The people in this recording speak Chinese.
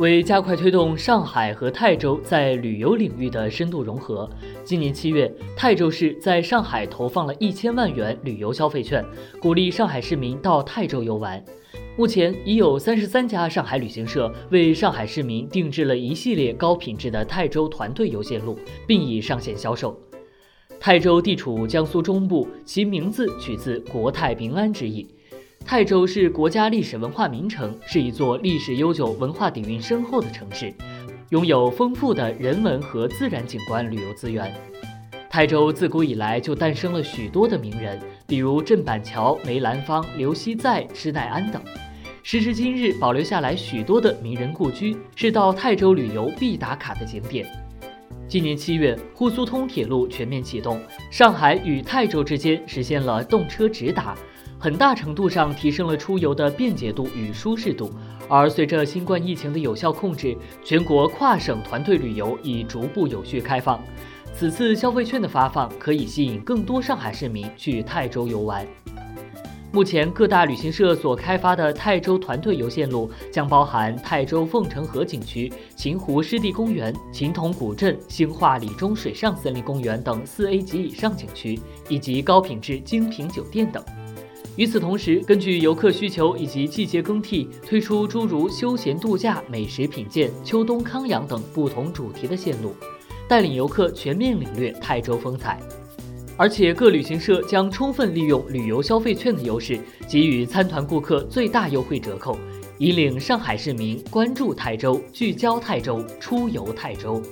为加快推动上海和泰州在旅游领域的深度融合，今年七月，泰州市在上海投放了一千万元旅游消费券，鼓励上海市民到泰州游玩。目前已有三十三家上海旅行社为上海市民定制了一系列高品质的泰州团队游线路，并已上线销售。泰州地处江苏中部，其名字取自国泰民安之意。泰州是国家历史文化名城，是一座历史悠久、文化底蕴深厚的城市，拥有丰富的人文和自然景观旅游资源。泰州自古以来就诞生了许多的名人，比如郑板桥、梅兰芳、刘熙载、施耐庵等。时至今日，保留下来许多的名人故居，是到泰州旅游必打卡的景点。今年七月，沪苏通铁路全面启动，上海与泰州之间实现了动车直达。很大程度上提升了出游的便捷度与舒适度，而随着新冠疫情的有效控制，全国跨省团队旅游已逐步有序开放。此次消费券的发放可以吸引更多上海市民去泰州游玩。目前各大旅行社所开发的泰州团队游线路将包含泰州凤城河景区、秦湖湿地公园、秦童古镇、兴化里中水上森林公园等四 A 级以上景区，以及高品质精品酒店等。与此同时，根据游客需求以及季节更替，推出诸如休闲度假、美食品鉴、秋冬康养等不同主题的线路，带领游客全面领略泰州风采。而且各旅行社将充分利用旅游消费券的优势，给予参团顾客最大优惠折扣，引领上海市民关注泰州、聚焦泰州、出游泰州。